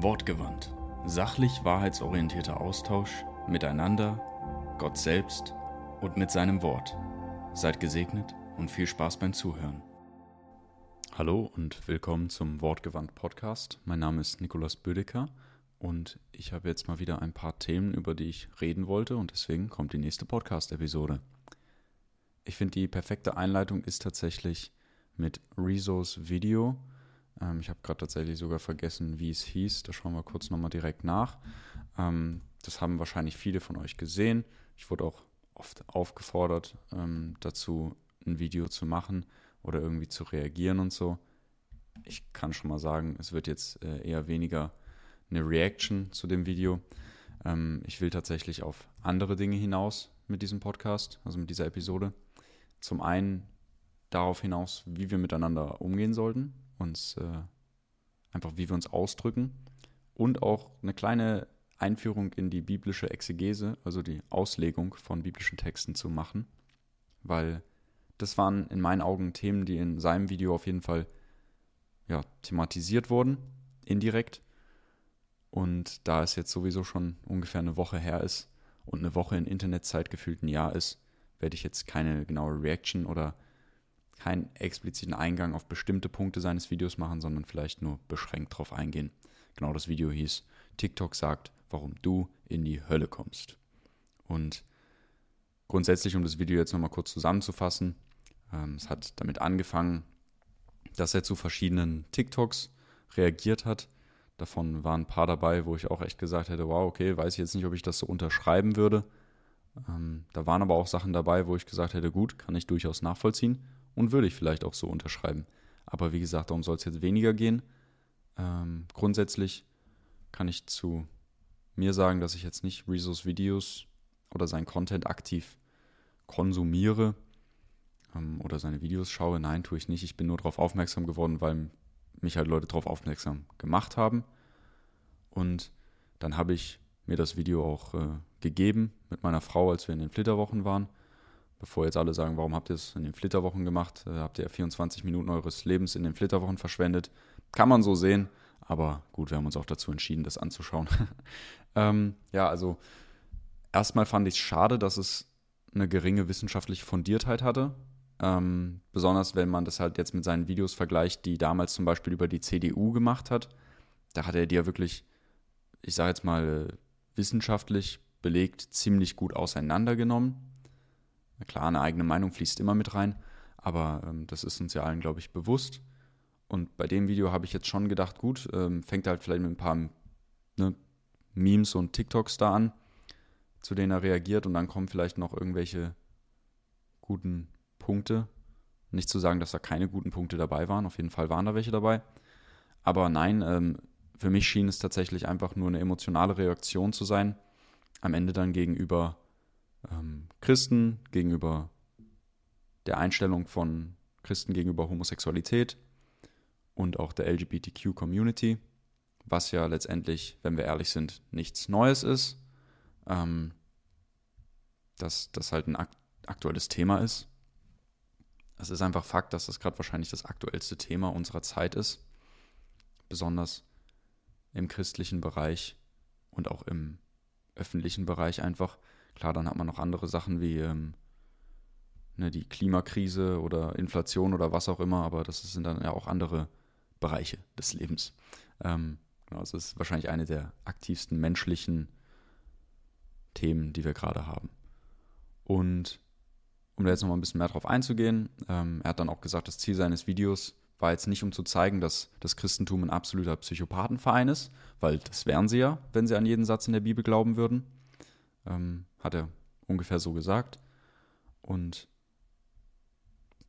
Wortgewandt. Sachlich wahrheitsorientierter Austausch miteinander, Gott selbst und mit seinem Wort. Seid gesegnet und viel Spaß beim Zuhören. Hallo und willkommen zum Wortgewandt Podcast. Mein Name ist Nikolaus Bödecker und ich habe jetzt mal wieder ein paar Themen, über die ich reden wollte und deswegen kommt die nächste Podcast-Episode. Ich finde, die perfekte Einleitung ist tatsächlich mit Rezos Video ähm, ich habe gerade tatsächlich sogar vergessen, wie es hieß. Da schauen wir kurz nochmal direkt nach. Ähm, das haben wahrscheinlich viele von euch gesehen. Ich wurde auch oft aufgefordert, ähm, dazu ein Video zu machen oder irgendwie zu reagieren und so. Ich kann schon mal sagen, es wird jetzt äh, eher weniger eine Reaction zu dem Video. Ähm, ich will tatsächlich auf andere Dinge hinaus mit diesem Podcast, also mit dieser Episode. Zum einen darauf hinaus, wie wir miteinander umgehen sollten, uns äh, einfach, wie wir uns ausdrücken und auch eine kleine Einführung in die biblische Exegese, also die Auslegung von biblischen Texten zu machen, weil das waren in meinen Augen Themen, die in seinem Video auf jeden Fall ja, thematisiert wurden, indirekt. Und da es jetzt sowieso schon ungefähr eine Woche her ist und eine Woche in Internetzeit gefühlt ein Jahr ist, werde ich jetzt keine genaue Reaction oder keinen expliziten Eingang auf bestimmte Punkte seines Videos machen, sondern vielleicht nur beschränkt darauf eingehen. Genau das Video hieß TikTok sagt, warum du in die Hölle kommst. Und grundsätzlich, um das Video jetzt nochmal kurz zusammenzufassen, ähm, es hat damit angefangen, dass er zu verschiedenen TikToks reagiert hat. Davon waren ein paar dabei, wo ich auch echt gesagt hätte, wow, okay, weiß ich jetzt nicht, ob ich das so unterschreiben würde. Ähm, da waren aber auch Sachen dabei, wo ich gesagt hätte, gut, kann ich durchaus nachvollziehen und würde ich vielleicht auch so unterschreiben. Aber wie gesagt, darum soll es jetzt weniger gehen. Ähm, grundsätzlich kann ich zu mir sagen, dass ich jetzt nicht Rezos Videos oder sein Content aktiv konsumiere ähm, oder seine Videos schaue. Nein, tue ich nicht. Ich bin nur darauf aufmerksam geworden, weil mich halt Leute darauf aufmerksam gemacht haben. Und dann habe ich mir das Video auch äh, gegeben mit meiner Frau, als wir in den Flitterwochen waren bevor jetzt alle sagen, warum habt ihr es in den Flitterwochen gemacht? Äh, habt ihr 24 Minuten eures Lebens in den Flitterwochen verschwendet? Kann man so sehen, aber gut, wir haben uns auch dazu entschieden, das anzuschauen. ähm, ja, also erstmal fand ich es schade, dass es eine geringe wissenschaftliche Fundiertheit hatte. Ähm, besonders wenn man das halt jetzt mit seinen Videos vergleicht, die damals zum Beispiel über die CDU gemacht hat. Da hat er die ja wirklich, ich sage jetzt mal, wissenschaftlich belegt ziemlich gut auseinandergenommen Klar, eine eigene Meinung fließt immer mit rein, aber ähm, das ist uns ja allen, glaube ich, bewusst. Und bei dem Video habe ich jetzt schon gedacht, gut, ähm, fängt halt vielleicht mit ein paar ne, Memes und TikToks da an, zu denen er reagiert und dann kommen vielleicht noch irgendwelche guten Punkte. Nicht zu sagen, dass da keine guten Punkte dabei waren, auf jeden Fall waren da welche dabei. Aber nein, ähm, für mich schien es tatsächlich einfach nur eine emotionale Reaktion zu sein, am Ende dann gegenüber ähm, Christen, gegenüber der Einstellung von Christen gegenüber Homosexualität und auch der LGBTQ-Community, was ja letztendlich, wenn wir ehrlich sind, nichts Neues ist. Ähm, dass das halt ein aktuelles Thema ist. Es ist einfach Fakt, dass das gerade wahrscheinlich das aktuellste Thema unserer Zeit ist, besonders im christlichen Bereich und auch im öffentlichen Bereich einfach, Klar, dann hat man noch andere Sachen wie ähm, ne, die Klimakrise oder Inflation oder was auch immer, aber das sind dann ja auch andere Bereiche des Lebens. Ähm, genau, es ist wahrscheinlich eine der aktivsten menschlichen Themen, die wir gerade haben. Und um da jetzt nochmal ein bisschen mehr drauf einzugehen, ähm, er hat dann auch gesagt, das Ziel seines Videos war jetzt nicht, um zu zeigen, dass das Christentum ein absoluter Psychopathenverein ist, weil das wären sie ja, wenn sie an jeden Satz in der Bibel glauben würden. Ähm, hat er ungefähr so gesagt. Und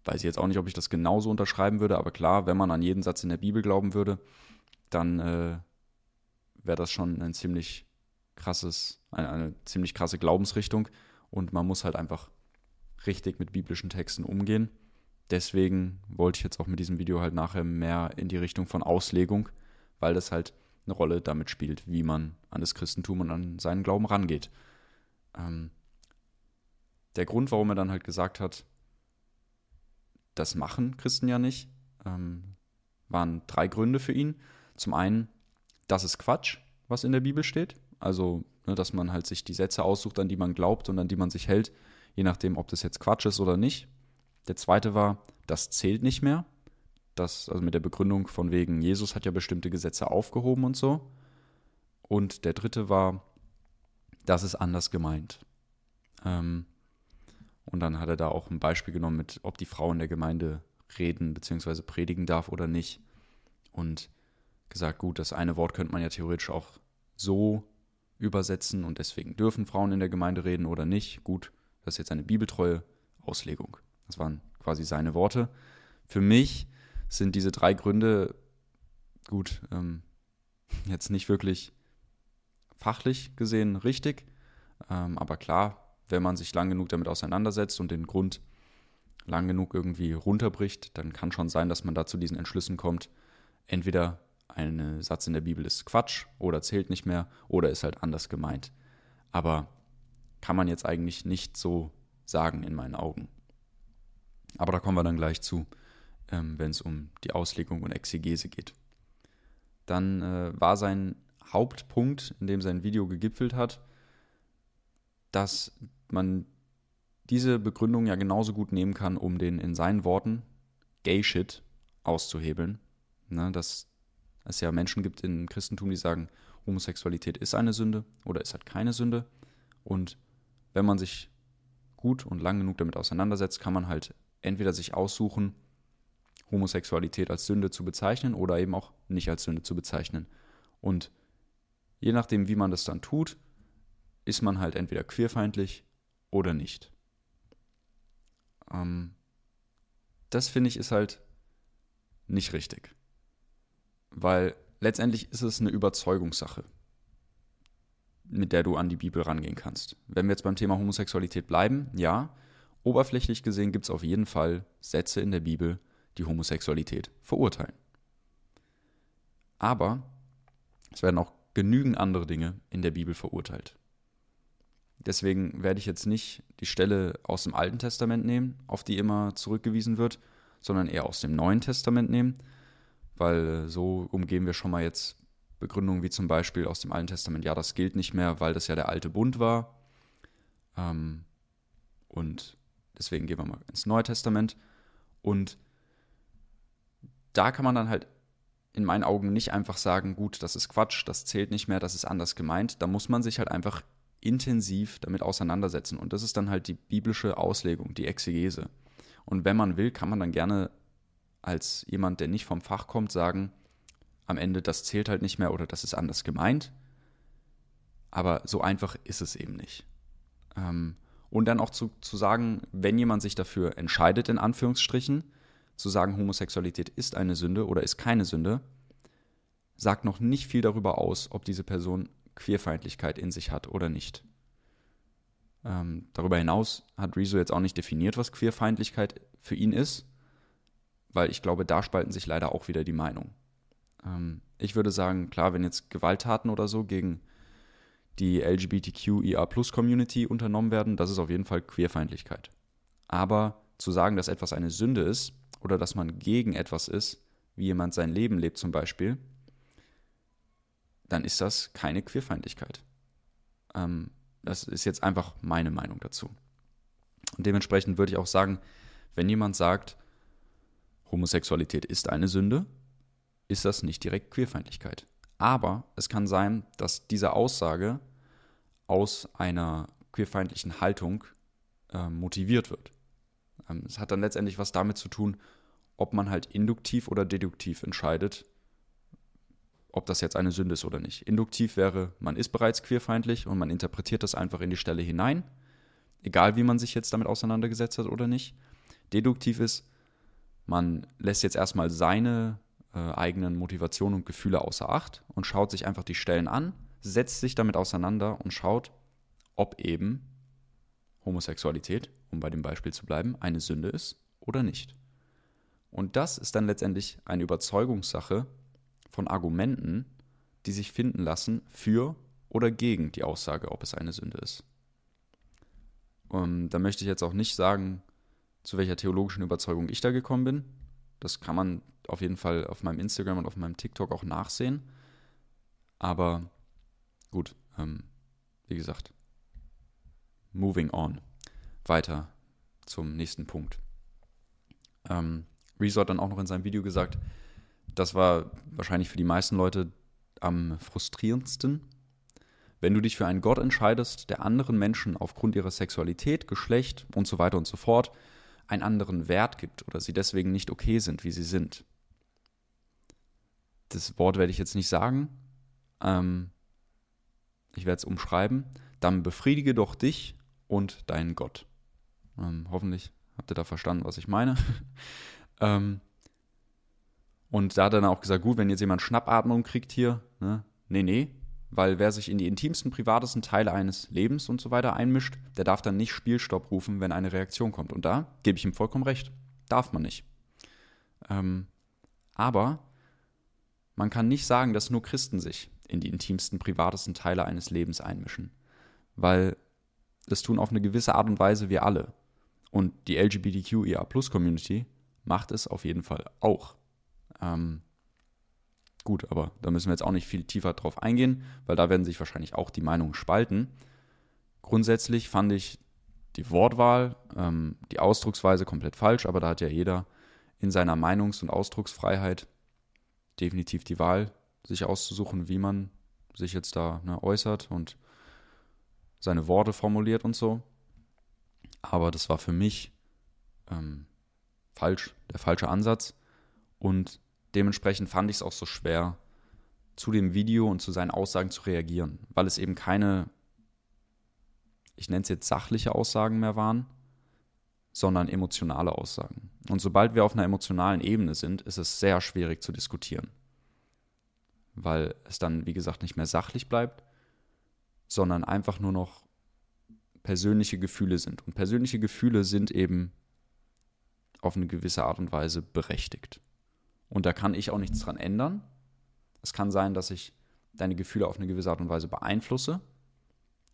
weiß ich jetzt auch nicht, ob ich das genauso unterschreiben würde, aber klar, wenn man an jeden Satz in der Bibel glauben würde, dann äh, wäre das schon ein ziemlich krasses, eine, eine ziemlich krasse Glaubensrichtung und man muss halt einfach richtig mit biblischen Texten umgehen. Deswegen wollte ich jetzt auch mit diesem Video halt nachher mehr in die Richtung von Auslegung, weil das halt eine Rolle damit spielt, wie man an das Christentum und an seinen Glauben rangeht. Ähm, der Grund, warum er dann halt gesagt hat, das machen Christen ja nicht, ähm, waren drei Gründe für ihn. Zum einen das ist Quatsch, was in der Bibel steht. Also, ne, dass man halt sich die Sätze aussucht, an die man glaubt und an die man sich hält, je nachdem, ob das jetzt Quatsch ist oder nicht. Der zweite war, das zählt nicht mehr. Das, also mit der Begründung von wegen, Jesus hat ja bestimmte Gesetze aufgehoben und so. Und der dritte war, das ist anders gemeint. Ähm, und dann hat er da auch ein Beispiel genommen mit, ob die Frau in der Gemeinde reden bzw. predigen darf oder nicht. Und gesagt, gut, das eine Wort könnte man ja theoretisch auch so übersetzen und deswegen dürfen Frauen in der Gemeinde reden oder nicht. Gut, das ist jetzt eine bibeltreue Auslegung. Das waren quasi seine Worte. Für mich sind diese drei Gründe gut, ähm, jetzt nicht wirklich fachlich gesehen richtig, ähm, aber klar, wenn man sich lang genug damit auseinandersetzt und den Grund lang genug irgendwie runterbricht, dann kann schon sein, dass man da zu diesen Entschlüssen kommt. Entweder ein Satz in der Bibel ist Quatsch oder zählt nicht mehr oder ist halt anders gemeint. Aber kann man jetzt eigentlich nicht so sagen in meinen Augen. Aber da kommen wir dann gleich zu, ähm, wenn es um die Auslegung und Exegese geht. Dann äh, war sein Hauptpunkt, in dem sein Video gegipfelt hat, dass man diese Begründung ja genauso gut nehmen kann, um den in seinen Worten Gay Shit auszuhebeln. Ne, dass es ja Menschen gibt im Christentum, die sagen, Homosexualität ist eine Sünde oder ist halt keine Sünde. Und wenn man sich gut und lang genug damit auseinandersetzt, kann man halt entweder sich aussuchen, Homosexualität als Sünde zu bezeichnen oder eben auch nicht als Sünde zu bezeichnen. Und je nachdem, wie man das dann tut, ist man halt entweder queerfeindlich oder nicht. Ähm, das finde ich ist halt nicht richtig. Weil letztendlich ist es eine Überzeugungssache, mit der du an die Bibel rangehen kannst. Wenn wir jetzt beim Thema Homosexualität bleiben, ja, oberflächlich gesehen gibt es auf jeden Fall Sätze in der Bibel, die Homosexualität verurteilen. Aber es werden auch genügend andere Dinge in der Bibel verurteilt. Deswegen werde ich jetzt nicht die Stelle aus dem Alten Testament nehmen, auf die immer zurückgewiesen wird, sondern eher aus dem Neuen Testament nehmen, weil so umgehen wir schon mal jetzt Begründungen wie zum Beispiel aus dem Alten Testament, ja, das gilt nicht mehr, weil das ja der alte Bund war. Ähm, und deswegen gehen wir mal ins Neue Testament. Und da kann man dann halt in meinen Augen nicht einfach sagen, gut, das ist Quatsch, das zählt nicht mehr, das ist anders gemeint. Da muss man sich halt einfach intensiv damit auseinandersetzen. Und das ist dann halt die biblische Auslegung, die Exegese. Und wenn man will, kann man dann gerne als jemand, der nicht vom Fach kommt, sagen, am Ende, das zählt halt nicht mehr oder das ist anders gemeint. Aber so einfach ist es eben nicht. Ähm, und dann auch zu, zu sagen, wenn jemand sich dafür entscheidet, in Anführungsstrichen, zu sagen, Homosexualität ist eine Sünde oder ist keine Sünde, sagt noch nicht viel darüber aus, ob diese Person Queerfeindlichkeit in sich hat oder nicht. Ähm, darüber hinaus hat Rezo jetzt auch nicht definiert, was Queerfeindlichkeit für ihn ist, weil ich glaube, da spalten sich leider auch wieder die Meinungen. Ähm, ich würde sagen, klar, wenn jetzt Gewalttaten oder so gegen die LGBTQIA-Plus-Community unternommen werden, das ist auf jeden Fall Queerfeindlichkeit. Aber zu sagen, dass etwas eine Sünde ist oder dass man gegen etwas ist, wie jemand sein Leben lebt zum Beispiel, dann ist das keine Queerfeindlichkeit. Ähm, das ist jetzt einfach meine Meinung dazu. Und dementsprechend würde ich auch sagen, wenn jemand sagt, Homosexualität ist eine Sünde, ist das nicht direkt Queerfeindlichkeit. Aber es kann sein, dass diese Aussage aus einer queerfeindlichen Haltung äh, motiviert wird. Ähm, es hat dann letztendlich was damit zu tun, ob man halt induktiv oder deduktiv entscheidet, ob das jetzt eine Sünde ist oder nicht. Induktiv wäre, man ist bereits queerfeindlich und man interpretiert das einfach in die Stelle hinein, egal wie man sich jetzt damit auseinandergesetzt hat oder nicht. Deduktiv ist, man lässt jetzt erstmal seine äh, eigenen Motivationen und Gefühle außer Acht und schaut sich einfach die Stellen an, setzt sich damit auseinander und schaut, ob eben Homosexualität, um bei dem Beispiel zu bleiben, eine Sünde ist oder nicht. Und das ist dann letztendlich eine Überzeugungssache, von Argumenten, die sich finden lassen für oder gegen die Aussage, ob es eine Sünde ist. Und da möchte ich jetzt auch nicht sagen, zu welcher theologischen Überzeugung ich da gekommen bin. Das kann man auf jeden Fall auf meinem Instagram und auf meinem TikTok auch nachsehen. Aber gut, ähm, wie gesagt, moving on. Weiter zum nächsten Punkt. Ähm, Rezo hat dann auch noch in seinem Video gesagt, das war wahrscheinlich für die meisten Leute am frustrierendsten, wenn du dich für einen Gott entscheidest, der anderen Menschen aufgrund ihrer Sexualität, Geschlecht und so weiter und so fort einen anderen Wert gibt oder sie deswegen nicht okay sind, wie sie sind. Das Wort werde ich jetzt nicht sagen. Ähm, ich werde es umschreiben. Dann befriedige doch dich und deinen Gott. Ähm, hoffentlich habt ihr da verstanden, was ich meine. ähm, und da hat er dann auch gesagt, gut, wenn jetzt jemand Schnappatmung kriegt hier, ne, nee, nee, weil wer sich in die intimsten, privatesten Teile eines Lebens und so weiter einmischt, der darf dann nicht Spielstopp rufen, wenn eine Reaktion kommt. Und da gebe ich ihm vollkommen recht. Darf man nicht. Ähm, aber man kann nicht sagen, dass nur Christen sich in die intimsten, privatesten Teile eines Lebens einmischen. Weil das tun auf eine gewisse Art und Weise wir alle. Und die LGBTQIA-Plus-Community macht es auf jeden Fall auch. Ähm, Gut, aber da müssen wir jetzt auch nicht viel tiefer drauf eingehen, weil da werden sich wahrscheinlich auch die Meinungen spalten. Grundsätzlich fand ich die Wortwahl, ähm, die Ausdrucksweise komplett falsch, aber da hat ja jeder in seiner Meinungs- und Ausdrucksfreiheit definitiv die Wahl, sich auszusuchen, wie man sich jetzt da ne, äußert und seine Worte formuliert und so. Aber das war für mich ähm, falsch, der falsche Ansatz. Und dementsprechend fand ich es auch so schwer, zu dem Video und zu seinen Aussagen zu reagieren, weil es eben keine, ich nenne es jetzt sachliche Aussagen mehr waren, sondern emotionale Aussagen. Und sobald wir auf einer emotionalen Ebene sind, ist es sehr schwierig zu diskutieren, weil es dann, wie gesagt, nicht mehr sachlich bleibt, sondern einfach nur noch persönliche Gefühle sind. Und persönliche Gefühle sind eben auf eine gewisse Art und Weise berechtigt. Und da kann ich auch nichts dran ändern. Es kann sein, dass ich deine Gefühle auf eine gewisse Art und Weise beeinflusse.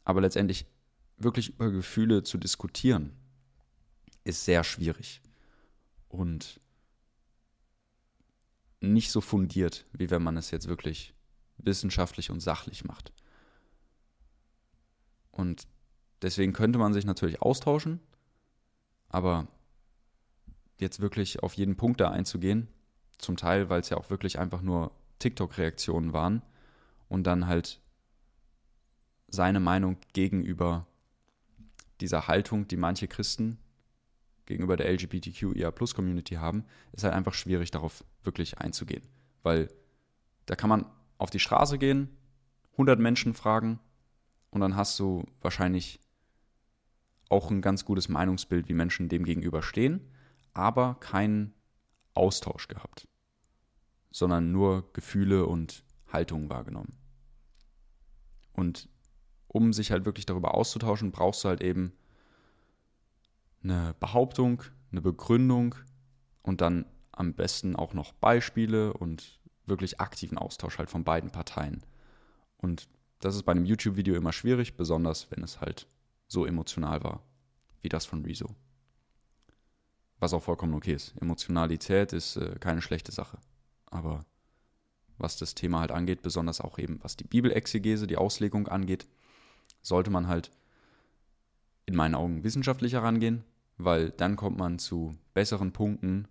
Aber letztendlich wirklich über Gefühle zu diskutieren, ist sehr schwierig. Und nicht so fundiert, wie wenn man es jetzt wirklich wissenschaftlich und sachlich macht. Und deswegen könnte man sich natürlich austauschen, aber jetzt wirklich auf jeden Punkt da einzugehen, zum Teil, weil es ja auch wirklich einfach nur TikTok-Reaktionen waren und dann halt seine Meinung gegenüber dieser Haltung, die manche Christen gegenüber der LGBTQIA-Plus-Community haben, ist halt einfach schwierig, darauf wirklich einzugehen. Weil da kann man auf die Straße gehen, 100 Menschen fragen und dann hast du wahrscheinlich auch ein ganz gutes Meinungsbild, wie Menschen dem gegenüber stehen, aber keinen Austausch gehabt, sondern nur Gefühle und Haltungen wahrgenommen. Und um sich halt wirklich darüber auszutauschen, brauchst du halt eben eine Behauptung, eine Begründung und dann am besten auch noch Beispiele und wirklich aktiven Austausch halt von beiden Parteien. Und das ist bei einem YouTube-Video immer schwierig, besonders wenn es halt so emotional war, wie das von Rezo was auch vollkommen okay ist. Emotionalität ist äh, keine schlechte Sache. Aber was das Thema halt angeht, besonders auch eben was die Bibelexegese, die Auslegung angeht, sollte man halt in meinen Augen wissenschaftlich herangehen, weil dann kommt man zu besseren Punkten,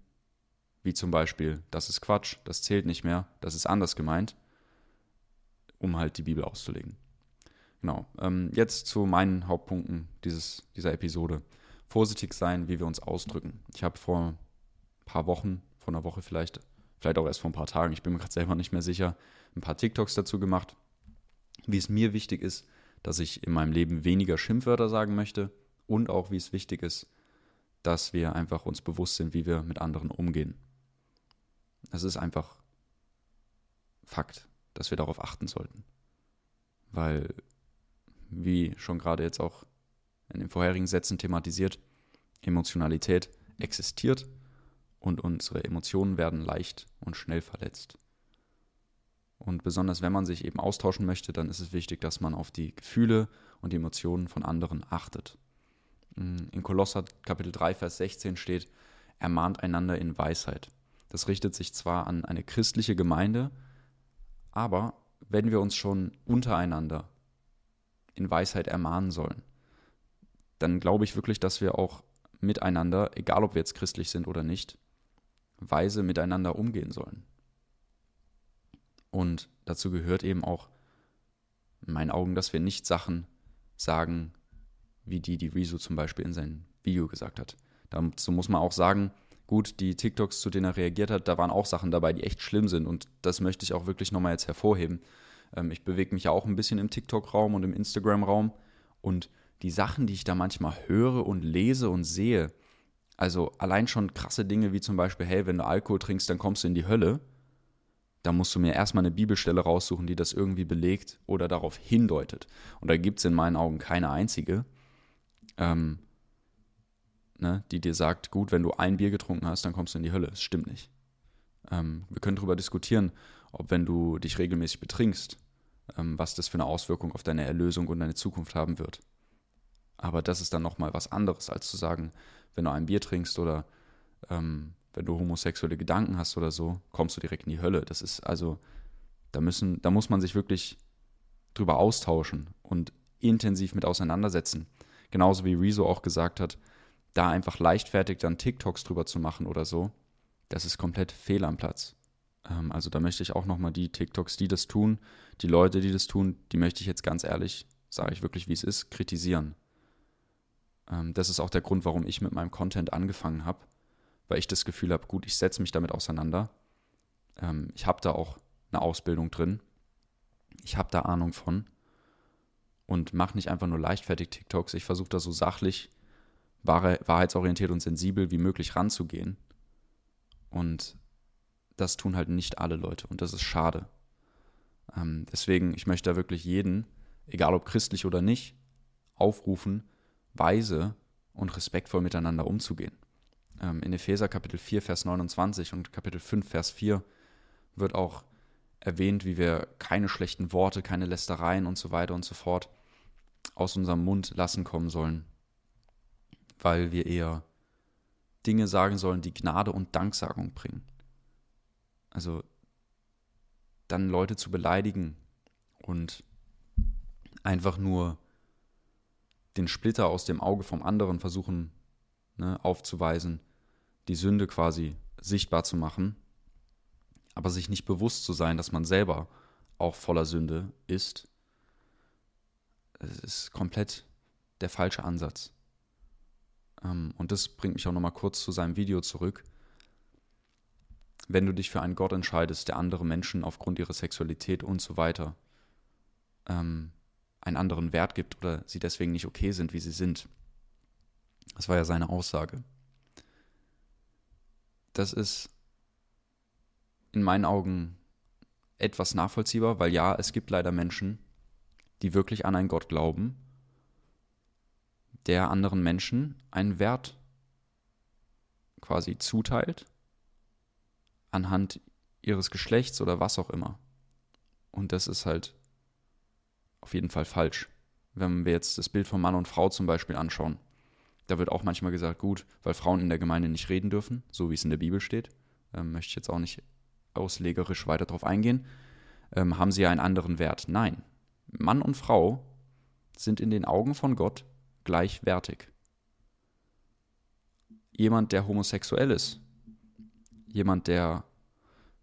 wie zum Beispiel, das ist Quatsch, das zählt nicht mehr, das ist anders gemeint, um halt die Bibel auszulegen. Genau, ähm, jetzt zu meinen Hauptpunkten dieses, dieser Episode vorsichtig sein, wie wir uns ausdrücken. Ich habe vor ein paar Wochen, vor einer Woche vielleicht, vielleicht auch erst vor ein paar Tagen, ich bin mir gerade selber nicht mehr sicher, ein paar TikToks dazu gemacht, wie es mir wichtig ist, dass ich in meinem Leben weniger Schimpfwörter sagen möchte und auch wie es wichtig ist, dass wir einfach uns bewusst sind, wie wir mit anderen umgehen. Es ist einfach Fakt, dass wir darauf achten sollten. Weil, wie schon gerade jetzt auch in den vorherigen Sätzen thematisiert, Emotionalität existiert und unsere Emotionen werden leicht und schnell verletzt. Und besonders wenn man sich eben austauschen möchte, dann ist es wichtig, dass man auf die Gefühle und die Emotionen von anderen achtet. In Kolosser Kapitel 3, Vers 16 steht, ermahnt einander in Weisheit. Das richtet sich zwar an eine christliche Gemeinde, aber wenn wir uns schon untereinander in Weisheit ermahnen sollen, dann glaube ich wirklich, dass wir auch miteinander, egal ob wir jetzt christlich sind oder nicht, weise miteinander umgehen sollen. Und dazu gehört eben auch in meinen Augen, dass wir nicht Sachen sagen, wie die, die Rezo zum Beispiel in seinem Video gesagt hat. Dazu muss man auch sagen, gut, die TikToks, zu denen er reagiert hat, da waren auch Sachen dabei, die echt schlimm sind. Und das möchte ich auch wirklich nochmal jetzt hervorheben. Ähm, ich bewege mich ja auch ein bisschen im TikTok-Raum und im Instagram-Raum. Und die Sachen, die ich da manchmal höre und lese und sehe, also allein schon krasse Dinge wie zum Beispiel, hey, wenn du Alkohol trinkst, dann kommst du in die Hölle. Da musst du mir erstmal eine Bibelstelle raussuchen, die das irgendwie belegt oder darauf hindeutet. Und da gibt es in meinen Augen keine einzige, ähm, ne, die dir sagt, gut, wenn du ein Bier getrunken hast, dann kommst du in die Hölle. Das stimmt nicht. Ähm, wir können darüber diskutieren, ob wenn du dich regelmäßig betrinkst, ähm, was das für eine Auswirkung auf deine Erlösung und deine Zukunft haben wird. Aber das ist dann nochmal was anderes, als zu sagen, wenn du ein Bier trinkst oder ähm, wenn du homosexuelle Gedanken hast oder so, kommst du direkt in die Hölle. Das ist also, da müssen, da muss man sich wirklich drüber austauschen und intensiv mit auseinandersetzen. Genauso wie Rezo auch gesagt hat, da einfach leichtfertig dann TikToks drüber zu machen oder so, das ist komplett fehl am Platz. Ähm, also da möchte ich auch nochmal die TikToks, die das tun, die Leute, die das tun, die möchte ich jetzt ganz ehrlich, sage ich wirklich, wie es ist, kritisieren. Ähm, das ist auch der Grund, warum ich mit meinem Content angefangen habe, weil ich das Gefühl habe, gut, ich setze mich damit auseinander. Ähm, ich habe da auch eine Ausbildung drin. Ich habe da Ahnung von und mache nicht einfach nur leichtfertig TikToks. Ich versuche da so sachlich, wahrheitsorientiert und sensibel wie möglich ranzugehen. Und das tun halt nicht alle Leute und das ist schade. Ähm, deswegen, ich möchte da wirklich jeden, egal ob christlich oder nicht, aufrufen, weise und respektvoll miteinander umzugehen. Ähm, in Epheser Kapitel 4, Vers 29 und Kapitel 5, Vers 4 wird auch erwähnt, wie wir keine schlechten Worte, keine Lästereien und so weiter und so fort aus unserem Mund lassen kommen sollen, weil wir eher Dinge sagen sollen, die Gnade und Danksagung bringen. Also dann Leute zu beleidigen und einfach nur den Splitter aus dem Auge vom anderen versuchen ne, aufzuweisen, die Sünde quasi sichtbar zu machen, aber sich nicht bewusst zu sein, dass man selber auch voller Sünde ist, es ist komplett der falsche Ansatz. Ähm, und das bringt mich auch nochmal kurz zu seinem Video zurück. Wenn du dich für einen Gott entscheidest, der andere Menschen aufgrund ihrer Sexualität und so weiter ähm, einen anderen Wert gibt oder sie deswegen nicht okay sind, wie sie sind. Das war ja seine Aussage. Das ist in meinen Augen etwas nachvollziehbar, weil ja, es gibt leider Menschen, die wirklich an einen Gott glauben, der anderen Menschen einen Wert quasi zuteilt, anhand ihres Geschlechts oder was auch immer. Und das ist halt auf jeden Fall falsch. Wenn wir jetzt das Bild von Mann und Frau zum Beispiel anschauen, da wird auch manchmal gesagt, gut, weil Frauen in der Gemeinde nicht reden dürfen, so wie es in der Bibel steht, ähm, möchte ich jetzt auch nicht auslegerisch weiter darauf eingehen, ähm, haben sie ja einen anderen Wert. Nein, Mann und Frau sind in den Augen von Gott gleichwertig. Jemand, der homosexuell ist, jemand, der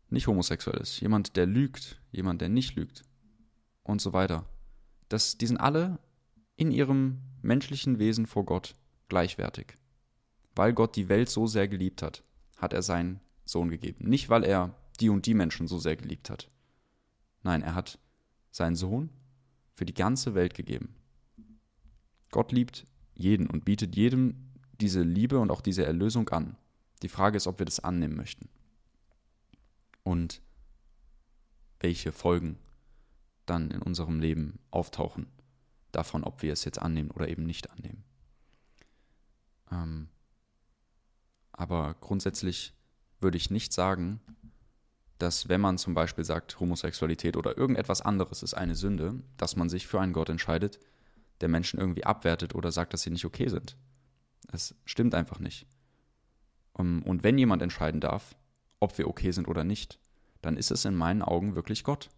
nicht homosexuell ist, jemand, der lügt, jemand, der nicht lügt und so weiter dass die sind alle in ihrem menschlichen Wesen vor Gott gleichwertig. Weil Gott die Welt so sehr geliebt hat, hat er seinen Sohn gegeben. Nicht, weil er die und die Menschen so sehr geliebt hat. Nein, er hat seinen Sohn für die ganze Welt gegeben. Gott liebt jeden und bietet jedem diese Liebe und auch diese Erlösung an. Die Frage ist, ob wir das annehmen möchten. Und welche Folgen dann in unserem Leben auftauchen, davon, ob wir es jetzt annehmen oder eben nicht annehmen. Ähm, aber grundsätzlich würde ich nicht sagen, dass wenn man zum Beispiel sagt, Homosexualität oder irgendetwas anderes ist eine Sünde, dass man sich für einen Gott entscheidet, der Menschen irgendwie abwertet oder sagt, dass sie nicht okay sind. Es stimmt einfach nicht. Und wenn jemand entscheiden darf, ob wir okay sind oder nicht, dann ist es in meinen Augen wirklich Gott.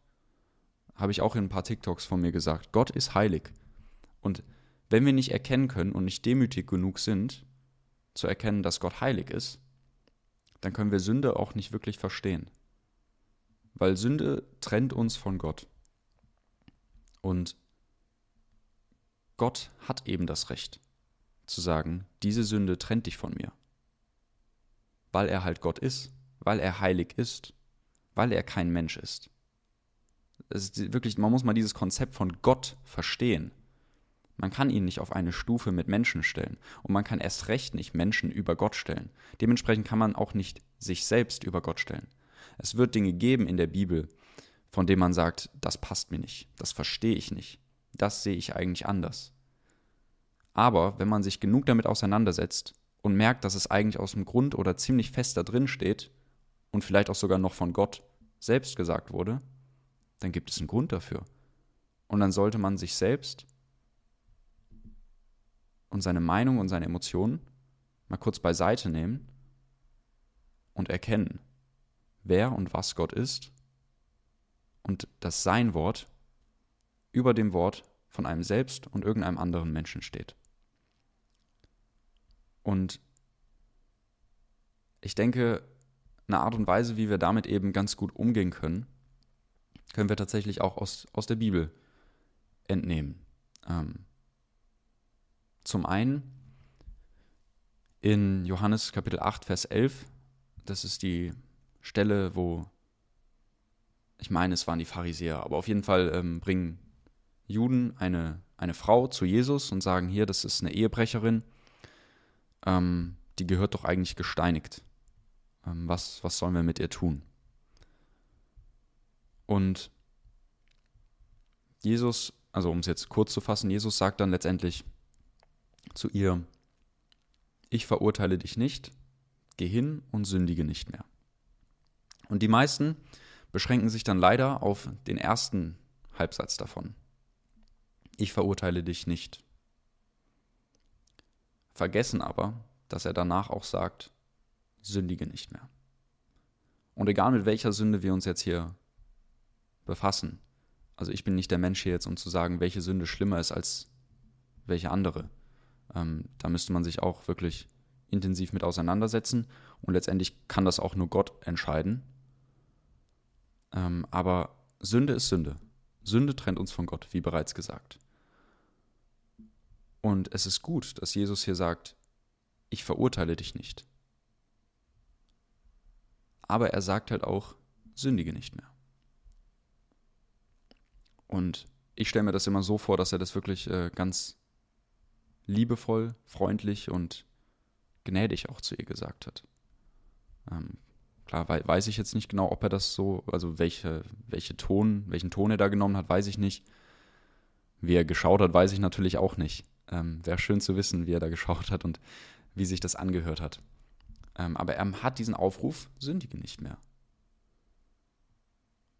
habe ich auch in ein paar TikToks von mir gesagt, Gott ist heilig. Und wenn wir nicht erkennen können und nicht demütig genug sind, zu erkennen, dass Gott heilig ist, dann können wir Sünde auch nicht wirklich verstehen. Weil Sünde trennt uns von Gott. Und Gott hat eben das Recht zu sagen, diese Sünde trennt dich von mir. Weil er halt Gott ist, weil er heilig ist, weil er kein Mensch ist. Es ist wirklich, man muss mal dieses Konzept von Gott verstehen. Man kann ihn nicht auf eine Stufe mit Menschen stellen und man kann erst recht nicht Menschen über Gott stellen. Dementsprechend kann man auch nicht sich selbst über Gott stellen. Es wird Dinge geben in der Bibel, von denen man sagt, das passt mir nicht, das verstehe ich nicht, das sehe ich eigentlich anders. Aber wenn man sich genug damit auseinandersetzt und merkt, dass es eigentlich aus dem Grund oder ziemlich fest da drin steht und vielleicht auch sogar noch von Gott selbst gesagt wurde, dann gibt es einen Grund dafür. Und dann sollte man sich selbst und seine Meinung und seine Emotionen mal kurz beiseite nehmen und erkennen, wer und was Gott ist und dass sein Wort über dem Wort von einem selbst und irgendeinem anderen Menschen steht. Und ich denke, eine Art und Weise, wie wir damit eben ganz gut umgehen können, können wir tatsächlich auch aus, aus der Bibel entnehmen. Ähm, zum einen in Johannes Kapitel 8, Vers 11, das ist die Stelle, wo, ich meine, es waren die Pharisäer, aber auf jeden Fall ähm, bringen Juden eine, eine Frau zu Jesus und sagen, hier, das ist eine Ehebrecherin, ähm, die gehört doch eigentlich gesteinigt. Ähm, was, was sollen wir mit ihr tun? Und Jesus, also um es jetzt kurz zu fassen, Jesus sagt dann letztendlich, zu ihr, ich verurteile dich nicht, geh hin und sündige nicht mehr. Und die meisten beschränken sich dann leider auf den ersten Halbsatz davon. Ich verurteile dich nicht. Vergessen aber, dass er danach auch sagt, sündige nicht mehr. Und egal mit welcher Sünde wir uns jetzt hier befassen, also ich bin nicht der Mensch hier jetzt, um zu sagen, welche Sünde schlimmer ist als welche andere. Ähm, da müsste man sich auch wirklich intensiv mit auseinandersetzen und letztendlich kann das auch nur Gott entscheiden. Ähm, aber Sünde ist Sünde. Sünde trennt uns von Gott, wie bereits gesagt. Und es ist gut, dass Jesus hier sagt, ich verurteile dich nicht. Aber er sagt halt auch, sündige nicht mehr. Und ich stelle mir das immer so vor, dass er das wirklich äh, ganz liebevoll, freundlich und gnädig auch zu ihr gesagt hat. Ähm, klar weiß ich jetzt nicht genau, ob er das so, also welche, welche Ton, welchen Ton er da genommen hat, weiß ich nicht. Wie er geschaut hat, weiß ich natürlich auch nicht. Ähm, Wäre schön zu wissen, wie er da geschaut hat und wie sich das angehört hat. Ähm, aber er hat diesen Aufruf, sündige nicht mehr.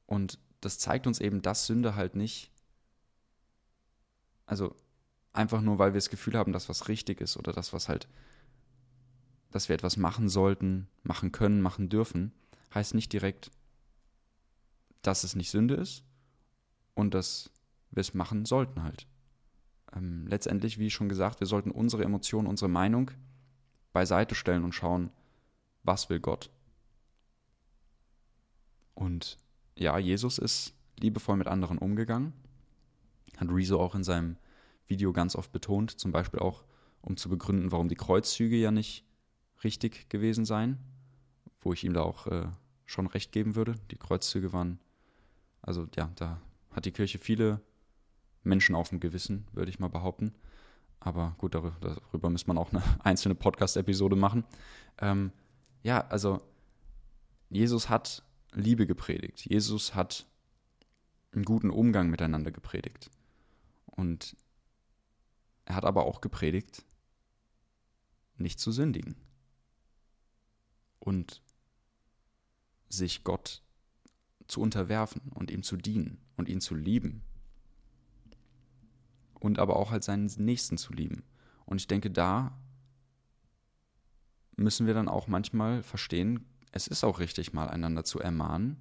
Und das zeigt uns eben, dass Sünde halt nicht, also einfach nur, weil wir das Gefühl haben, dass was richtig ist oder dass was halt, dass wir etwas machen sollten, machen können, machen dürfen, heißt nicht direkt, dass es nicht Sünde ist und dass wir es machen sollten halt. Ähm, letztendlich, wie schon gesagt, wir sollten unsere Emotionen, unsere Meinung beiseite stellen und schauen, was will Gott. Und ja, Jesus ist liebevoll mit anderen umgegangen. Hat Rezo auch in seinem Video ganz oft betont, zum Beispiel auch, um zu begründen, warum die Kreuzzüge ja nicht richtig gewesen seien, wo ich ihm da auch äh, schon recht geben würde. Die Kreuzzüge waren, also ja, da hat die Kirche viele Menschen auf dem Gewissen, würde ich mal behaupten. Aber gut, darüber, darüber muss man auch eine einzelne Podcast-Episode machen. Ähm, ja, also Jesus hat Liebe gepredigt. Jesus hat einen guten Umgang miteinander gepredigt. Und er hat aber auch gepredigt, nicht zu sündigen und sich Gott zu unterwerfen und ihm zu dienen und ihn zu lieben und aber auch halt seinen Nächsten zu lieben. Und ich denke, da müssen wir dann auch manchmal verstehen, es ist auch richtig, mal einander zu ermahnen,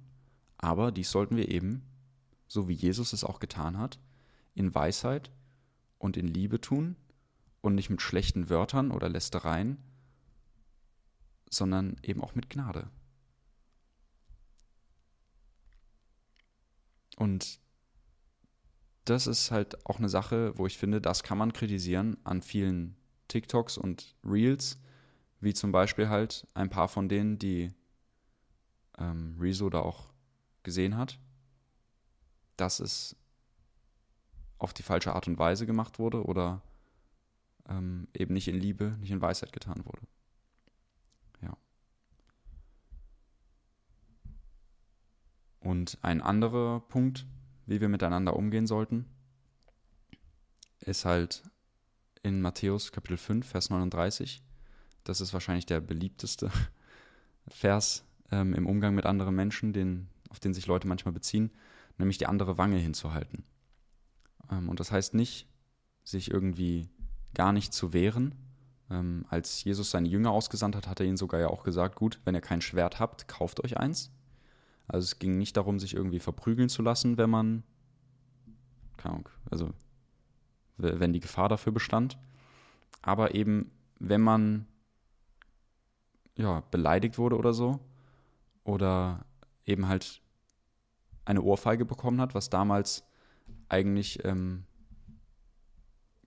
aber dies sollten wir eben so wie Jesus es auch getan hat, in Weisheit und in Liebe tun und nicht mit schlechten Wörtern oder Lästereien, sondern eben auch mit Gnade. Und das ist halt auch eine Sache, wo ich finde, das kann man kritisieren an vielen TikToks und Reels, wie zum Beispiel halt ein paar von denen, die ähm, Rezo da auch gesehen hat, dass es auf die falsche Art und Weise gemacht wurde oder ähm, eben nicht in Liebe, nicht in Weisheit getan wurde. Ja. Und ein anderer Punkt, wie wir miteinander umgehen sollten, ist halt in Matthäus Kapitel 5, Vers 39. Das ist wahrscheinlich der beliebteste Vers ähm, im Umgang mit anderen Menschen, den, auf den sich Leute manchmal beziehen, nämlich die andere Wange hinzuhalten. Ähm, und das heißt nicht, sich irgendwie gar nicht zu wehren. Ähm, als Jesus seine Jünger ausgesandt hat, hat er ihnen sogar ja auch gesagt, gut, wenn ihr kein Schwert habt, kauft euch eins. Also es ging nicht darum, sich irgendwie verprügeln zu lassen, wenn man, keine Ahnung, also wenn die Gefahr dafür bestand. Aber eben, wenn man ja, beleidigt wurde oder so, oder eben halt eine Ohrfeige bekommen hat, was damals eigentlich ähm,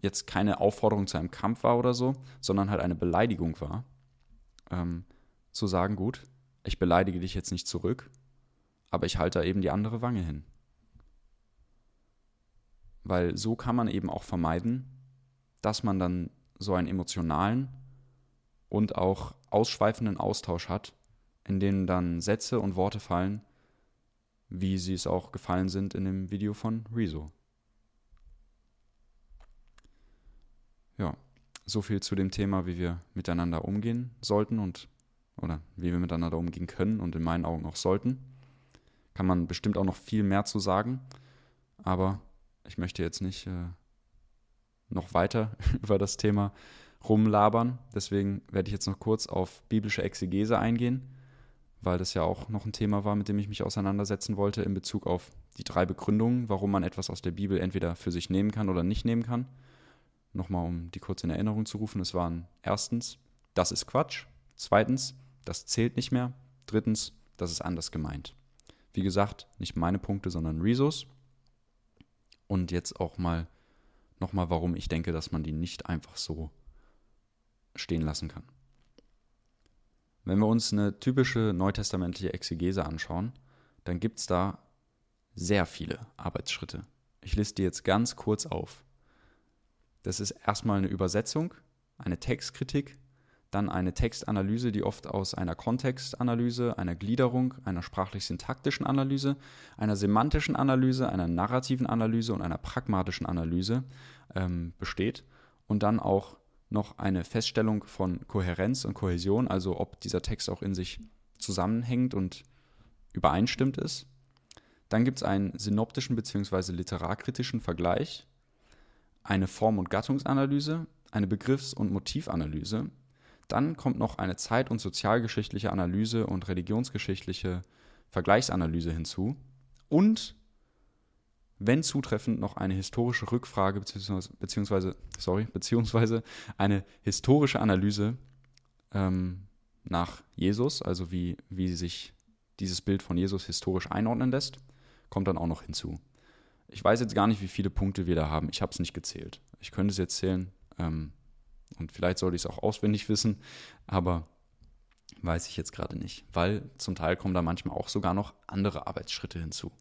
jetzt keine Aufforderung zu einem Kampf war oder so, sondern halt eine Beleidigung war, ähm, zu sagen, gut, ich beleidige dich jetzt nicht zurück, aber ich halte da eben die andere Wange hin. Weil so kann man eben auch vermeiden, dass man dann so einen emotionalen und auch ausschweifenden Austausch hat, in dem dann Sätze und Worte fallen, wie sie es auch gefallen sind in dem Video von Rezo. Ja, so viel zu dem Thema, wie wir miteinander umgehen sollten und oder wie wir miteinander umgehen können und in meinen Augen auch sollten. Kann man bestimmt auch noch viel mehr zu sagen, aber ich möchte jetzt nicht äh, noch weiter über das Thema rumlabern. Deswegen werde ich jetzt noch kurz auf biblische Exegese eingehen weil das ja auch noch ein Thema war, mit dem ich mich auseinandersetzen wollte in Bezug auf die drei Begründungen, warum man etwas aus der Bibel entweder für sich nehmen kann oder nicht nehmen kann. Nochmal, um die kurz in Erinnerung zu rufen, es waren erstens, das ist Quatsch. Zweitens, das zählt nicht mehr. Drittens, das ist anders gemeint. Wie gesagt, nicht meine Punkte, sondern Rezos. Und jetzt auch mal nochmal, warum ich denke, dass man die nicht einfach so stehen lassen kann. Wenn wir uns eine typische neutestamentliche Exegese anschauen, dann gibt es da sehr viele Arbeitsschritte. Ich liste die jetzt ganz kurz auf. Das ist erstmal eine Übersetzung, eine Textkritik, dann eine Textanalyse, die oft aus einer Kontextanalyse, einer Gliederung, einer sprachlich-syntaktischen Analyse, einer semantischen Analyse, einer narrativen Analyse und einer pragmatischen Analyse ähm, besteht und dann auch noch eine Feststellung von Kohärenz und Kohäsion, also ob dieser Text auch in sich zusammenhängt und übereinstimmt ist. Dann gibt es einen synoptischen bzw. literarkritischen Vergleich, eine Form- und Gattungsanalyse, eine Begriffs- und Motivanalyse. Dann kommt noch eine zeit- und sozialgeschichtliche Analyse und religionsgeschichtliche Vergleichsanalyse hinzu. Und wenn zutreffend, noch eine historische Rückfrage beziehungsweise, sorry, beziehungsweise eine historische Analyse ähm, nach Jesus, also wie, wie sich dieses Bild von Jesus historisch einordnen lässt, kommt dann auch noch hinzu. Ich weiß jetzt gar nicht, wie viele Punkte wir da haben. Ich habe es nicht gezählt. Ich könnte es jetzt zählen ähm, und vielleicht sollte ich es auch auswendig wissen, aber weiß ich jetzt gerade nicht, weil zum Teil kommen da manchmal auch sogar noch andere Arbeitsschritte hinzu.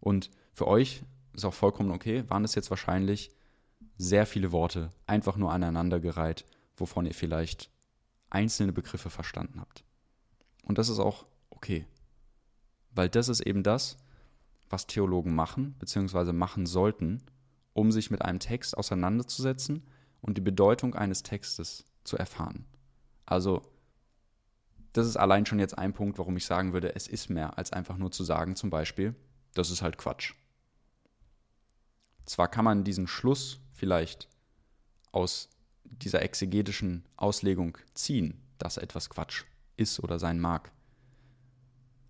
Und für euch ist auch vollkommen okay, waren es jetzt wahrscheinlich sehr viele Worte, einfach nur aneinandergereiht, wovon ihr vielleicht einzelne Begriffe verstanden habt. Und das ist auch okay, weil das ist eben das, was Theologen machen, beziehungsweise machen sollten, um sich mit einem Text auseinanderzusetzen und die Bedeutung eines Textes zu erfahren. Also, das ist allein schon jetzt ein Punkt, warum ich sagen würde, es ist mehr als einfach nur zu sagen, zum Beispiel, das ist halt Quatsch. Zwar kann man diesen Schluss vielleicht aus dieser exegetischen Auslegung ziehen, dass etwas Quatsch ist oder sein mag,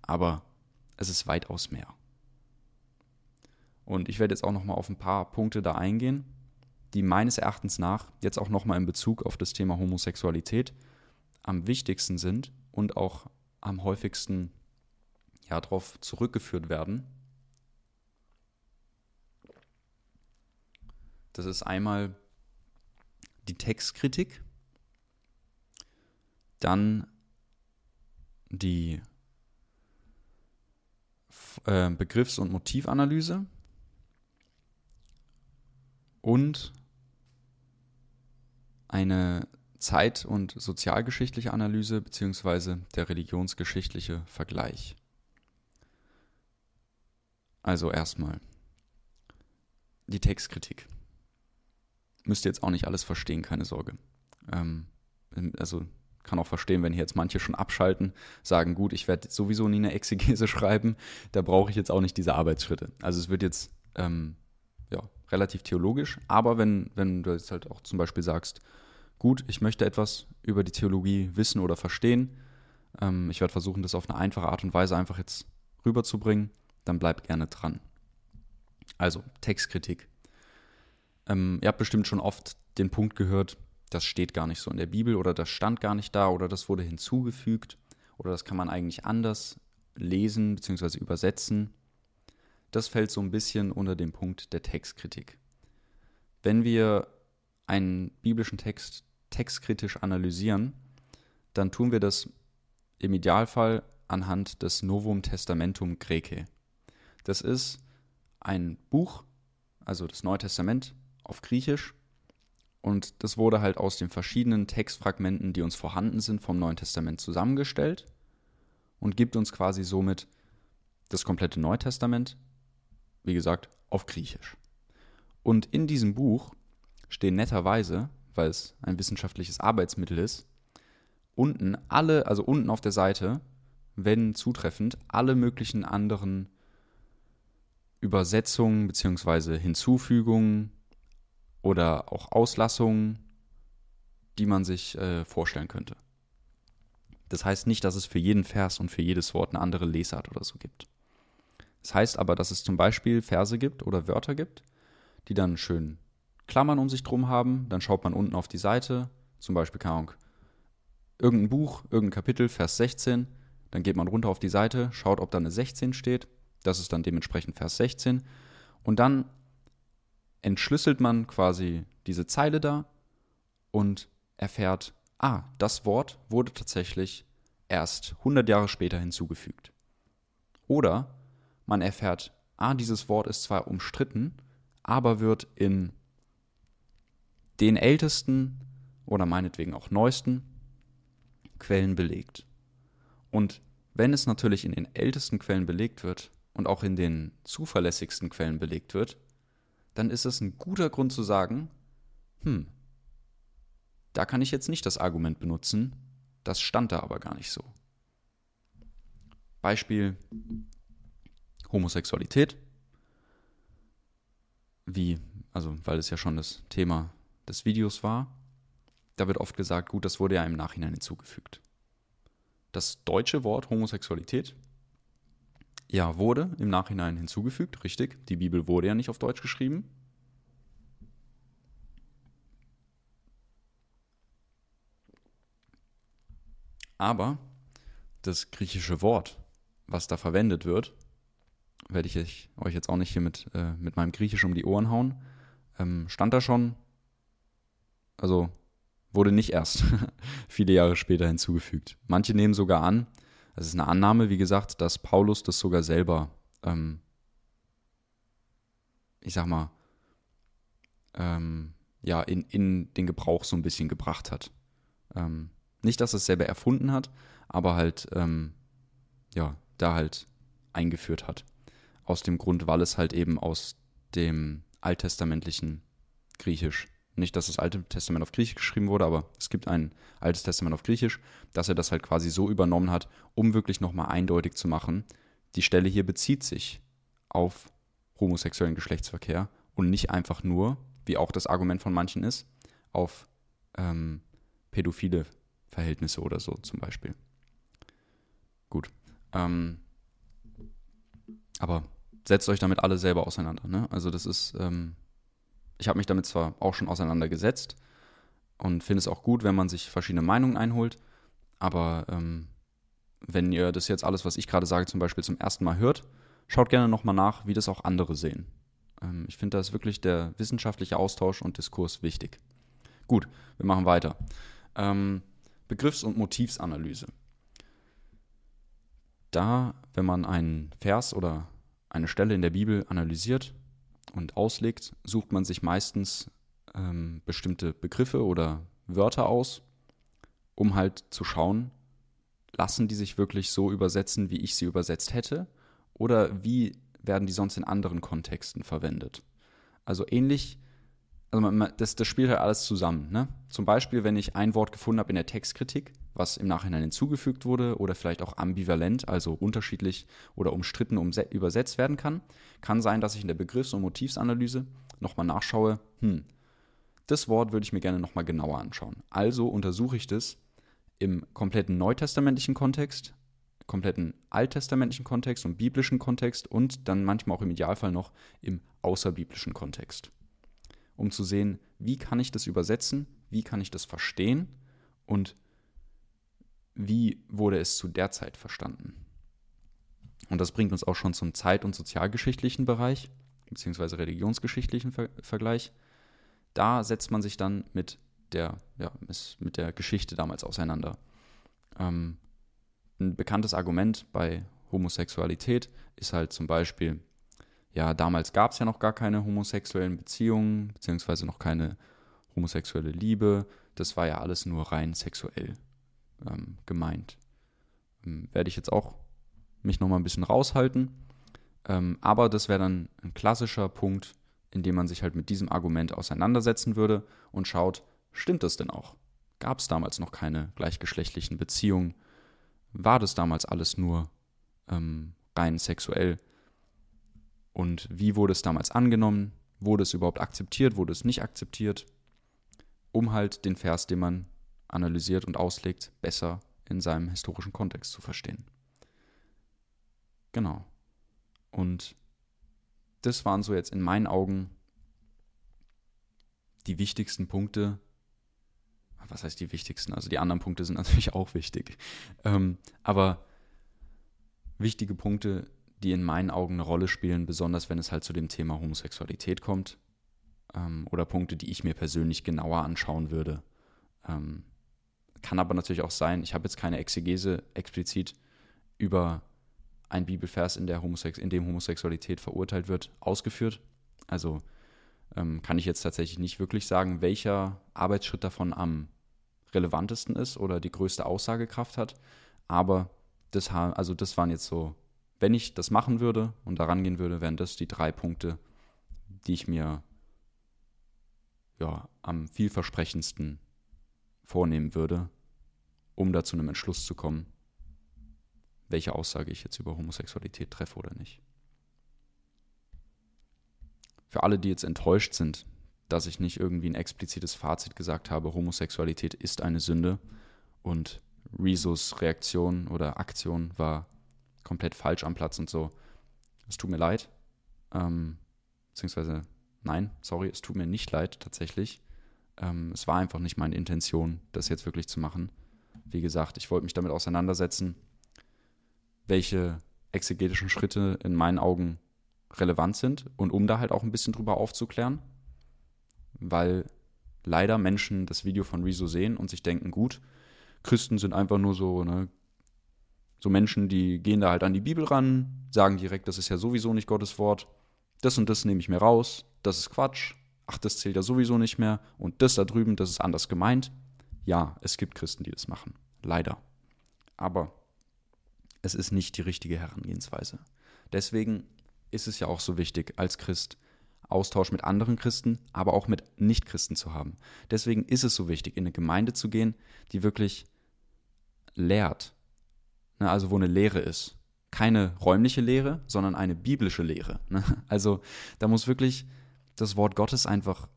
aber es ist weitaus mehr. Und ich werde jetzt auch nochmal auf ein paar Punkte da eingehen, die meines Erachtens nach jetzt auch nochmal in Bezug auf das Thema Homosexualität am wichtigsten sind und auch am häufigsten ja, darauf zurückgeführt werden. Das ist einmal die Textkritik, dann die äh, Begriffs- und Motivanalyse und eine zeit- und sozialgeschichtliche Analyse bzw. der religionsgeschichtliche Vergleich. Also erstmal die Textkritik. Müsst ihr jetzt auch nicht alles verstehen, keine Sorge. Ähm, also kann auch verstehen, wenn hier jetzt manche schon abschalten, sagen, gut, ich werde sowieso nie eine Exegese schreiben, da brauche ich jetzt auch nicht diese Arbeitsschritte. Also es wird jetzt ähm, ja, relativ theologisch, aber wenn, wenn du jetzt halt auch zum Beispiel sagst, gut, ich möchte etwas über die Theologie wissen oder verstehen, ähm, ich werde versuchen, das auf eine einfache Art und Weise einfach jetzt rüberzubringen, dann bleib gerne dran. Also Textkritik. Ähm, ihr habt bestimmt schon oft den Punkt gehört, das steht gar nicht so in der Bibel oder das stand gar nicht da oder das wurde hinzugefügt oder das kann man eigentlich anders lesen bzw. übersetzen. Das fällt so ein bisschen unter den Punkt der Textkritik. Wenn wir einen biblischen Text textkritisch analysieren, dann tun wir das im Idealfall anhand des Novum Testamentum Graece. Das ist ein Buch, also das Neue Testament auf Griechisch, und das wurde halt aus den verschiedenen Textfragmenten, die uns vorhanden sind, vom Neuen Testament zusammengestellt und gibt uns quasi somit das komplette Neue Testament, wie gesagt, auf Griechisch. Und in diesem Buch stehen netterweise, weil es ein wissenschaftliches Arbeitsmittel ist, unten alle, also unten auf der Seite, wenn zutreffend, alle möglichen anderen Übersetzungen bzw. Hinzufügungen oder auch Auslassungen, die man sich äh, vorstellen könnte. Das heißt nicht, dass es für jeden Vers und für jedes Wort eine andere Lesart oder so gibt. Das heißt aber, dass es zum Beispiel Verse gibt oder Wörter gibt, die dann schön Klammern um sich drum haben. Dann schaut man unten auf die Seite, zum Beispiel, keine Ahnung, irgendein Buch, irgendein Kapitel, Vers 16. Dann geht man runter auf die Seite, schaut, ob da eine 16 steht. Das ist dann dementsprechend Vers 16. Und dann entschlüsselt man quasi diese Zeile da und erfährt, ah, das Wort wurde tatsächlich erst 100 Jahre später hinzugefügt. Oder man erfährt, ah, dieses Wort ist zwar umstritten, aber wird in den ältesten oder meinetwegen auch neuesten Quellen belegt. Und wenn es natürlich in den ältesten Quellen belegt wird und auch in den zuverlässigsten Quellen belegt wird, dann ist es ein guter Grund zu sagen, hm, da kann ich jetzt nicht das Argument benutzen, das stand da aber gar nicht so. Beispiel Homosexualität. Wie, also weil es ja schon das Thema des Videos war, da wird oft gesagt, gut, das wurde ja im Nachhinein hinzugefügt. Das deutsche Wort Homosexualität ja, wurde im Nachhinein hinzugefügt, richtig. Die Bibel wurde ja nicht auf Deutsch geschrieben. Aber das griechische Wort, was da verwendet wird, werde ich euch jetzt auch nicht hier mit, äh, mit meinem Griechisch um die Ohren hauen, ähm, stand da schon, also wurde nicht erst viele Jahre später hinzugefügt. Manche nehmen sogar an, es ist eine Annahme, wie gesagt, dass Paulus das sogar selber, ähm, ich sag mal, ähm, ja, in, in den Gebrauch so ein bisschen gebracht hat. Ähm, nicht, dass er es selber erfunden hat, aber halt, ähm, ja, da halt eingeführt hat. Aus dem Grund, weil es halt eben aus dem alttestamentlichen Griechisch nicht, dass das Alte Testament auf Griechisch geschrieben wurde, aber es gibt ein Altes Testament auf Griechisch, dass er das halt quasi so übernommen hat, um wirklich nochmal eindeutig zu machen, die Stelle hier bezieht sich auf homosexuellen Geschlechtsverkehr und nicht einfach nur, wie auch das Argument von manchen ist, auf ähm, pädophile Verhältnisse oder so zum Beispiel. Gut. Ähm, aber setzt euch damit alle selber auseinander. Ne? Also das ist, ähm, ich habe mich damit zwar auch schon auseinandergesetzt und finde es auch gut, wenn man sich verschiedene Meinungen einholt, aber ähm, wenn ihr das jetzt alles, was ich gerade sage, zum Beispiel zum ersten Mal hört, schaut gerne nochmal nach, wie das auch andere sehen. Ähm, ich finde, da ist wirklich der wissenschaftliche Austausch und Diskurs wichtig. Gut, wir machen weiter. Ähm, Begriffs- und Motivsanalyse. Da, wenn man einen Vers oder eine Stelle in der Bibel analysiert und auslegt, sucht man sich meistens ähm, bestimmte Begriffe oder Wörter aus, um halt zu schauen, lassen die sich wirklich so übersetzen, wie ich sie übersetzt hätte, oder wie werden die sonst in anderen Kontexten verwendet. Also ähnlich, also man, das, das spielt halt alles zusammen. Ne? Zum Beispiel, wenn ich ein Wort gefunden habe in der Textkritik, was im Nachhinein hinzugefügt wurde oder vielleicht auch ambivalent, also unterschiedlich oder umstritten übersetzt werden kann, kann sein, dass ich in der Begriffs- und Motivsanalyse nochmal nachschaue, hm, das Wort würde ich mir gerne nochmal genauer anschauen. Also untersuche ich das im kompletten neutestamentlichen Kontext, kompletten alttestamentlichen Kontext und biblischen Kontext und dann manchmal auch im Idealfall noch im außerbiblischen Kontext. Um zu sehen, wie kann ich das übersetzen, wie kann ich das verstehen und wie wurde es zu der Zeit verstanden. Und das bringt uns auch schon zum zeit- und sozialgeschichtlichen Bereich, beziehungsweise religionsgeschichtlichen Ver Vergleich. Da setzt man sich dann mit der, ja, mit der Geschichte damals auseinander. Ähm, ein bekanntes Argument bei Homosexualität ist halt zum Beispiel, ja, damals gab es ja noch gar keine homosexuellen Beziehungen, beziehungsweise noch keine homosexuelle Liebe. Das war ja alles nur rein sexuell ähm, gemeint. Ähm, werde ich jetzt auch mich nochmal ein bisschen raushalten. Ähm, aber das wäre dann ein klassischer Punkt, in dem man sich halt mit diesem Argument auseinandersetzen würde und schaut, stimmt das denn auch? Gab es damals noch keine gleichgeschlechtlichen Beziehungen? war das damals alles nur ähm, rein sexuell? Und wie wurde es damals angenommen? Wurde es überhaupt akzeptiert? Wurde es nicht akzeptiert? Um halt den Vers, den man analysiert und auslegt, besser in seinem historischen Kontext zu verstehen. Genau. Und das waren so jetzt in meinen Augen die wichtigsten Punkte, was heißt die wichtigsten? Also die anderen Punkte sind natürlich auch wichtig. Ähm, aber wichtige Punkte, die in meinen Augen eine Rolle spielen, besonders wenn es halt zu dem Thema Homosexualität kommt. Ähm, oder Punkte, die ich mir persönlich genauer anschauen würde. Ähm, kann aber natürlich auch sein, ich habe jetzt keine Exegese explizit über ein Bibelvers, in, der Homosex in dem Homosexualität verurteilt wird, ausgeführt. Also ähm, kann ich jetzt tatsächlich nicht wirklich sagen, welcher Arbeitsschritt davon am relevantesten ist oder die größte Aussagekraft hat. Aber das, also das waren jetzt so, wenn ich das machen würde und daran gehen würde, wären das die drei Punkte, die ich mir ja, am vielversprechendsten vornehmen würde, um da zu einem Entschluss zu kommen, welche Aussage ich jetzt über Homosexualität treffe oder nicht. Für alle, die jetzt enttäuscht sind, dass ich nicht irgendwie ein explizites Fazit gesagt habe, Homosexualität ist eine Sünde und Rezos Reaktion oder Aktion war komplett falsch am Platz und so. Es tut mir leid. Ähm, beziehungsweise, nein, sorry, es tut mir nicht leid tatsächlich. Ähm, es war einfach nicht meine Intention, das jetzt wirklich zu machen. Wie gesagt, ich wollte mich damit auseinandersetzen, welche exegetischen Schritte in meinen Augen relevant sind und um da halt auch ein bisschen drüber aufzuklären weil leider Menschen das Video von Rezo sehen und sich denken, gut, Christen sind einfach nur so, ne, so Menschen, die gehen da halt an die Bibel ran, sagen direkt, das ist ja sowieso nicht Gottes Wort, das und das nehme ich mir raus, das ist Quatsch, ach, das zählt ja sowieso nicht mehr und das da drüben, das ist anders gemeint. Ja, es gibt Christen, die das machen, leider. Aber es ist nicht die richtige Herangehensweise. Deswegen ist es ja auch so wichtig, als Christ Austausch mit anderen Christen, aber auch mit Nichtchristen zu haben. Deswegen ist es so wichtig, in eine Gemeinde zu gehen, die wirklich lehrt. Ne, also wo eine Lehre ist. Keine räumliche Lehre, sondern eine biblische Lehre. Ne? Also da muss wirklich das Wort Gottes einfach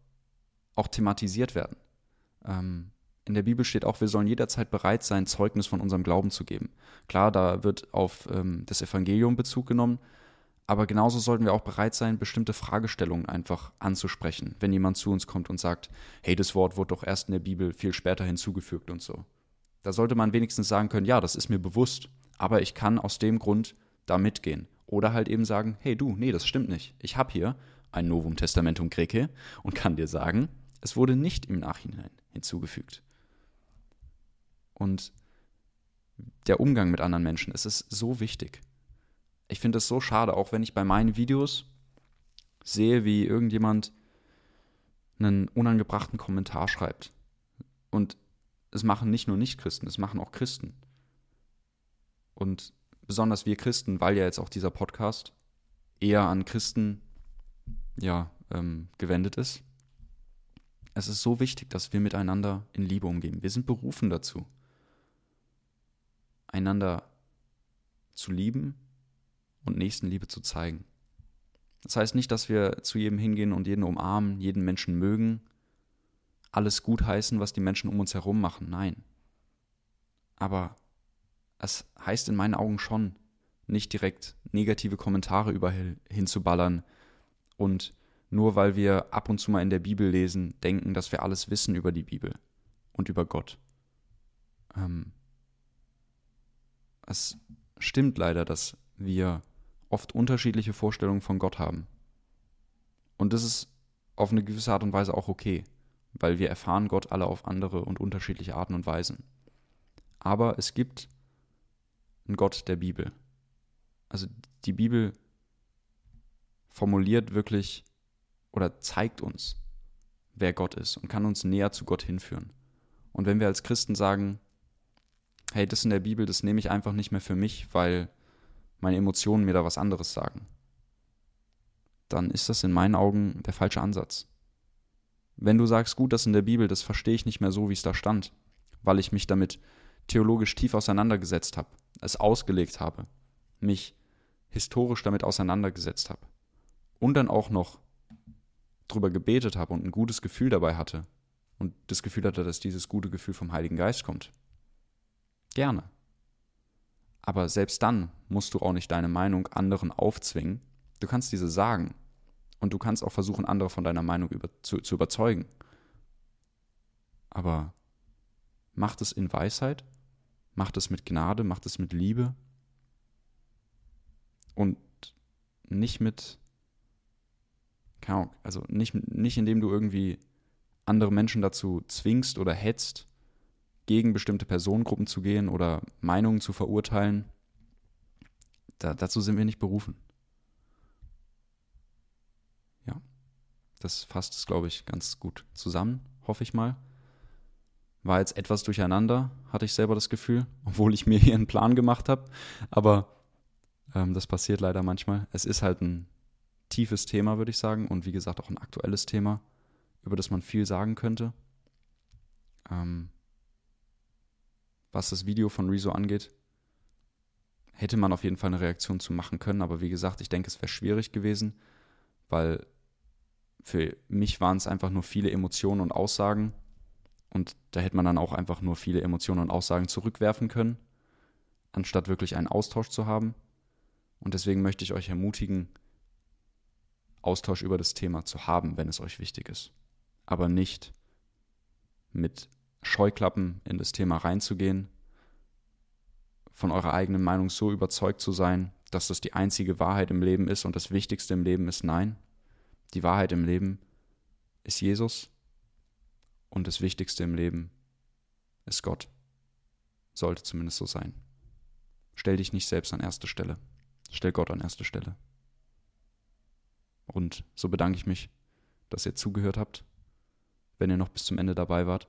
auch thematisiert werden. Ähm, in der Bibel steht auch, wir sollen jederzeit bereit sein, Zeugnis von unserem Glauben zu geben. Klar, da wird auf ähm, das Evangelium Bezug genommen, Aber genauso sollten wir auch bereit sein, bestimmte Fragestellungen einfach anzusprechen, wenn jemand zu uns kommt und sagt, hey, das Wort wurde doch erst in der Bibel viel später hinzugefügt und so. Da sollte man wenigstens sagen können, ja, das ist mir bewusst, aber ich kann aus dem Grund da mitgehen. Oder halt eben sagen, hey du, nee, das stimmt nicht. Ich habe hier ein Novum Testamentum Greke und kann dir sagen, es wurde nicht im Nachhinein hinzugefügt. Und der Umgang mit anderen Menschen, es ist so wichtig. Ich finde es so schade, auch wenn ich bei meinen Videos sehe, wie irgendjemand einen unangebrachten Kommentar schreibt. Und es machen nicht nur Nichtchristen, es machen auch Christen. Und besonders wir Christen, weil ja jetzt auch dieser Podcast eher an Christen ja, ähm, gewendet ist. Es ist so wichtig, dass wir miteinander in Liebe umgehen. Wir sind berufen dazu, einander zu lieben und Nächstenliebe zu zeigen. Das heißt nicht, dass wir zu jedem hingehen und jeden umarmen, jeden Menschen mögen, alles gut heißen, was die Menschen um uns herum machen. Nein. Aber es heißt in meinen Augen schon, nicht direkt negative Kommentare überall hinzuballern und nur weil wir ab und zu mal in der Bibel lesen, denken, dass wir alles wissen über die Bibel und über Gott. Ähm, es stimmt leider, dass wir oft unterschiedliche Vorstellungen von Gott haben. Und das ist auf eine gewisse Art und Weise auch okay, weil wir erfahren Gott alle auf andere und unterschiedliche Arten und Weisen. Aber es gibt einen Gott der Bibel. Also die Bibel formuliert wirklich oder zeigt uns, wer Gott ist und kann uns näher zu Gott hinführen. Und wenn wir als Christen sagen, hey, das in der Bibel, das nehme ich einfach nicht mehr für mich, weil meine Emotionen mir da was anderes sagen, dann ist das in meinen Augen der falsche Ansatz. Wenn du sagst, gut, das in der Bibel, das verstehe ich nicht mehr so, wie es da stand, weil ich mich damit theologisch tief auseinandergesetzt habe, es ausgelegt habe, mich historisch damit auseinandergesetzt habe und dann auch noch drüber gebetet habe und ein gutes Gefühl dabei hatte und das Gefühl hatte, dass dieses gute Gefühl vom Heiligen Geist kommt. Gerne. Aber selbst dann musst du auch nicht deine Meinung anderen aufzwingen. Du kannst diese sagen. Und du kannst auch versuchen, andere von deiner Meinung über, zu, zu überzeugen. Aber macht es in Weisheit, macht es mit Gnade, macht es mit Liebe und nicht mit, keine Ahnung, also nicht, nicht indem du irgendwie andere Menschen dazu zwingst oder hetzt, gegen bestimmte Personengruppen zu gehen oder Meinungen zu verurteilen. Da, dazu sind wir nicht berufen. Ja, das fasst es, glaube ich, ganz gut zusammen, hoffe ich mal. War jetzt etwas durcheinander, hatte ich selber das Gefühl, obwohl ich mir hier einen Plan gemacht habe. Aber ähm, das passiert leider manchmal. Es ist halt ein tiefes Thema, würde ich sagen, und wie gesagt auch ein aktuelles Thema, über das man viel sagen könnte. Ähm, was das Video von Rezo angeht, hätte man auf jeden Fall eine Reaktion zu machen können. Aber wie gesagt, ich denke, es wäre schwierig gewesen, weil für mich waren es einfach nur viele Emotionen und Aussagen. Und da hätte man dann auch einfach nur viele Emotionen und Aussagen zurückwerfen können, anstatt wirklich einen Austausch zu haben. Und deswegen möchte ich euch ermutigen, Austausch über das Thema zu haben, wenn es euch wichtig ist. Aber nicht mit Scheuklappen in das Thema reinzugehen, von eurer eigenen Meinung so überzeugt zu sein, dass das die einzige Wahrheit im Leben ist und das Wichtigste im Leben ist Nein. Die Wahrheit im Leben ist Jesus und das Wichtigste im Leben ist Gott. Sollte zumindest so sein. Stell dich nicht selbst an erste Stelle. Stell Gott an erste Stelle. Und so bedanke ich mich, dass ihr zugehört habt, wenn ihr noch bis zum Ende dabei wart.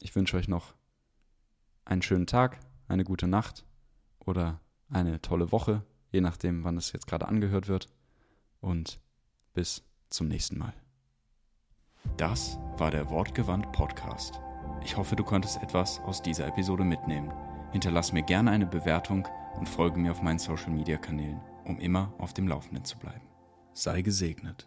Ich wünsche euch noch einen schönen Tag, eine gute Nacht oder eine tolle Woche, je nachdem, wann es jetzt gerade angehört wird. Und bis zum nächsten Mal. Das war der Wortgewandt Podcast. Ich hoffe, du konntest etwas aus dieser Episode mitnehmen. Hinterlass mir gerne eine Bewertung und folge mir auf meinen Social Media Kanälen, um immer auf dem Laufenden zu bleiben. Sei gesegnet.